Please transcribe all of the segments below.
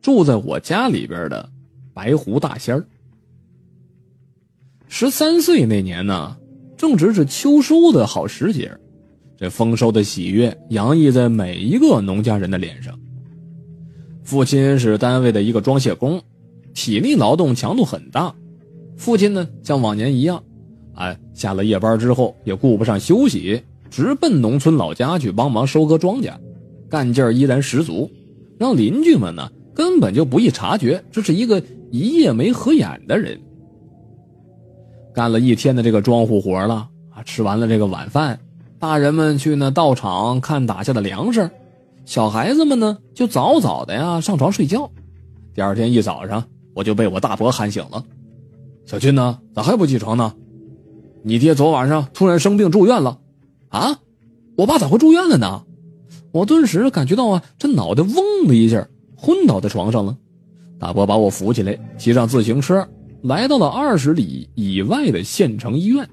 住在我家里边的白狐大仙儿。十三岁那年呢，正值是秋收的好时节，这丰收的喜悦洋溢在每一个农家人的脸上。父亲是单位的一个装卸工，体力劳动强度很大。父亲呢，像往年一样，哎，下了夜班之后也顾不上休息，直奔农村老家去帮忙收割庄稼，干劲儿依然十足，让邻居们呢根本就不易察觉这是一个一夜没合眼的人。干了一天的这个庄户活了啊，吃完了这个晚饭，大人们去那稻场看打下的粮食，小孩子们呢就早早的呀上床睡觉。第二天一早上，我就被我大伯喊醒了：“小军呢，咋还不起床呢？你爹昨晚上突然生病住院了，啊？我爸咋会住院了呢？”我顿时感觉到啊，这脑袋嗡的一下，昏倒在床上了。大伯把我扶起来，骑上自行车。来到了二十里以外的县城医院，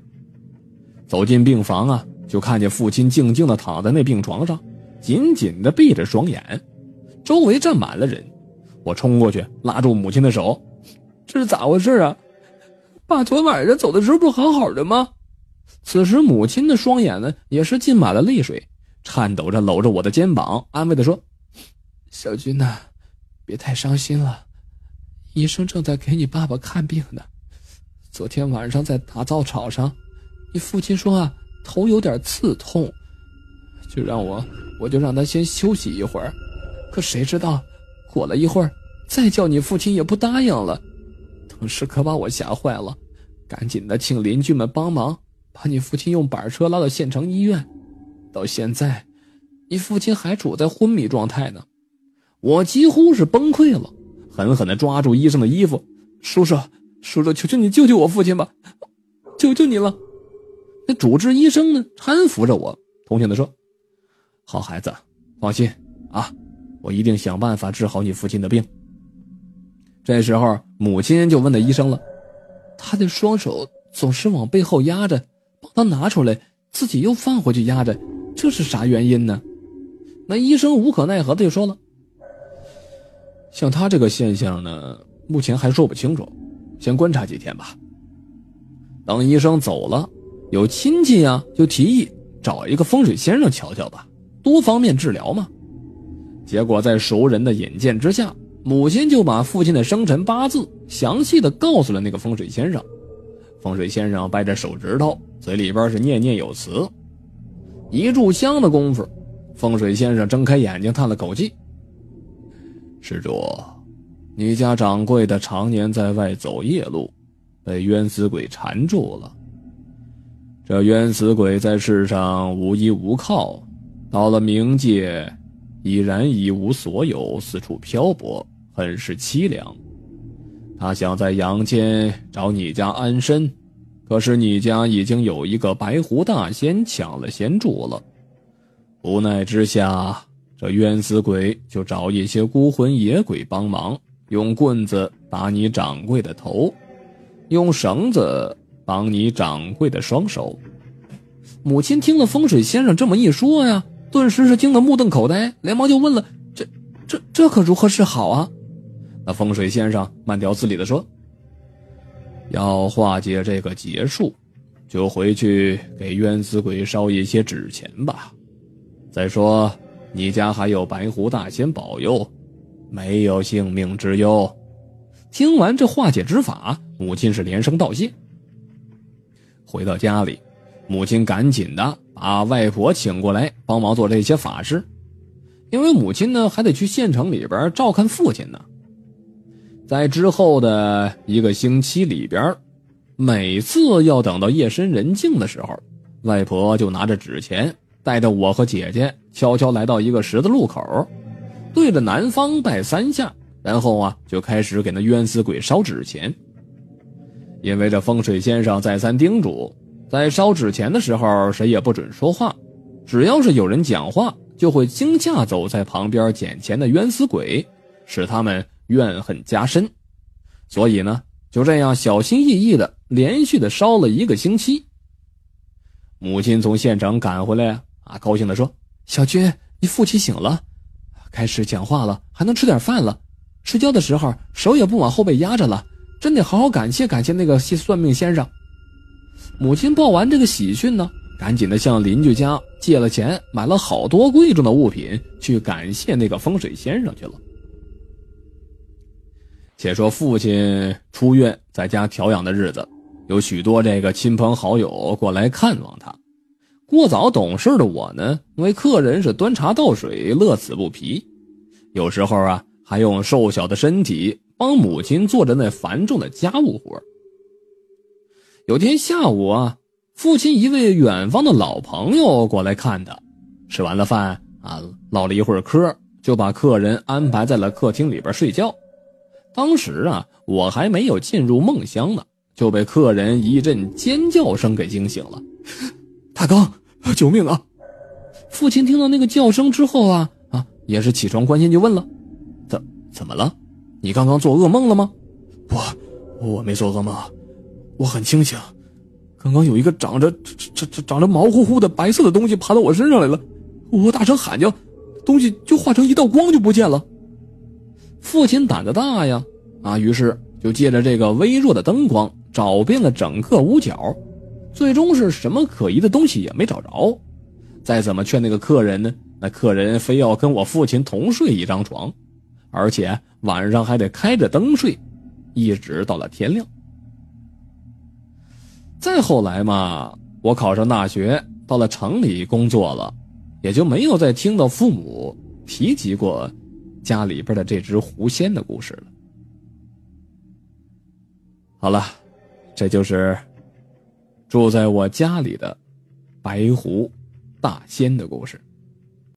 走进病房啊，就看见父亲静静的躺在那病床上，紧紧的闭着双眼，周围站满了人。我冲过去拉住母亲的手：“这是咋回事啊？爸昨晚上走的时候不好好的吗？”此时母亲的双眼呢也是浸满了泪水，颤抖着搂着我的肩膀，安慰的说：“小军呐，别太伤心了。”医生正在给你爸爸看病呢。昨天晚上在打稻草上，你父亲说啊，头有点刺痛，就让我我就让他先休息一会儿。可谁知道，过了一会儿，再叫你父亲也不答应了。当时可把我吓坏了，赶紧的请邻居们帮忙，把你父亲用板车拉到县城医院。到现在，你父亲还处在昏迷状态呢。我几乎是崩溃了。狠狠地抓住医生的衣服，叔叔，叔叔，求求你救救我父亲吧，求求你了！那主治医生呢，搀扶着我，同情地说：“好孩子，放心啊，我一定想办法治好你父亲的病。”这时候，母亲就问那医生了：“他的双手总是往背后压着，帮他拿出来，自己又放回去压着，这是啥原因呢？”那医生无可奈何的就说了。像他这个现象呢，目前还说不清楚，先观察几天吧。等医生走了，有亲戚呀就提议找一个风水先生瞧瞧吧，多方面治疗嘛。结果在熟人的引荐之下，母亲就把父亲的生辰八字详细的告诉了那个风水先生。风水先生掰着手指头，嘴里边是念念有词。一炷香的功夫，风水先生睁开眼睛，叹了口气。施主，你家掌柜的常年在外走夜路，被冤死鬼缠住了。这冤死鬼在世上无依无靠，到了冥界，已然一无所有，四处漂泊，很是凄凉。他想在阳间找你家安身，可是你家已经有一个白狐大仙抢了仙住了，无奈之下。这冤死鬼就找一些孤魂野鬼帮忙，用棍子打你掌柜的头，用绳子绑你掌柜的双手。母亲听了风水先生这么一说呀，顿时是惊得目瞪口呆，连忙就问了：“这、这、这可如何是好啊？”那风水先生慢条斯理的说：“要化解这个劫数，就回去给冤死鬼烧一些纸钱吧。再说。”你家还有白狐大仙保佑，没有性命之忧。听完这化解之法，母亲是连声道谢。回到家里，母亲赶紧的把外婆请过来帮忙做这些法事，因为母亲呢还得去县城里边照看父亲呢。在之后的一个星期里边，每次要等到夜深人静的时候，外婆就拿着纸钱。带着我和姐姐悄悄来到一个十字路口，对着南方拜三下，然后啊就开始给那冤死鬼烧纸钱。因为这风水先生再三叮嘱，在烧纸钱的时候谁也不准说话，只要是有人讲话，就会惊吓走在旁边捡钱的冤死鬼，使他们怨恨加深。所以呢，就这样小心翼翼的连续的烧了一个星期。母亲从县城赶回来。啊，高兴地说：“小军，你父亲醒了，开始讲话了，还能吃点饭了，睡觉的时候手也不往后背压着了，真得好好感谢感谢那个算命先生。母亲报完这个喜讯呢，赶紧的向邻居家借了钱，买了好多贵重的物品去感谢那个风水先生去了。且说父亲出院在家调养的日子，有许多这个亲朋好友过来看望他。过早懂事的我呢，为客人是端茶倒水，乐此不疲。有时候啊，还用瘦小的身体帮母亲做着那繁重的家务活。有天下午啊，父亲一位远方的老朋友过来看他，吃完了饭啊，唠了一会儿嗑，就把客人安排在了客厅里边睡觉。当时啊，我还没有进入梦乡呢，就被客人一阵尖叫声给惊醒了。大刚，救命啊！父亲听到那个叫声之后啊啊，也是起床关心就问了：怎怎么了？你刚刚做噩梦了吗？不我没做噩梦，我很清醒。刚刚有一个长着长长长着毛乎乎的白色的东西爬到我身上来了，我大声喊叫，东西就化成一道光就不见了。父亲胆子大呀，啊，于是就借着这个微弱的灯光找遍了整个屋角，最终是什么可疑的东西也没找着。再怎么劝那个客人呢，那客人非要跟我父亲同睡一张床，而且晚上还得开着灯睡，一直到了天亮。再后来嘛，我考上大学，到了城里工作了，也就没有再听到父母提及过。家里边的这只狐仙的故事了。好了，这就是住在我家里的白狐大仙的故事。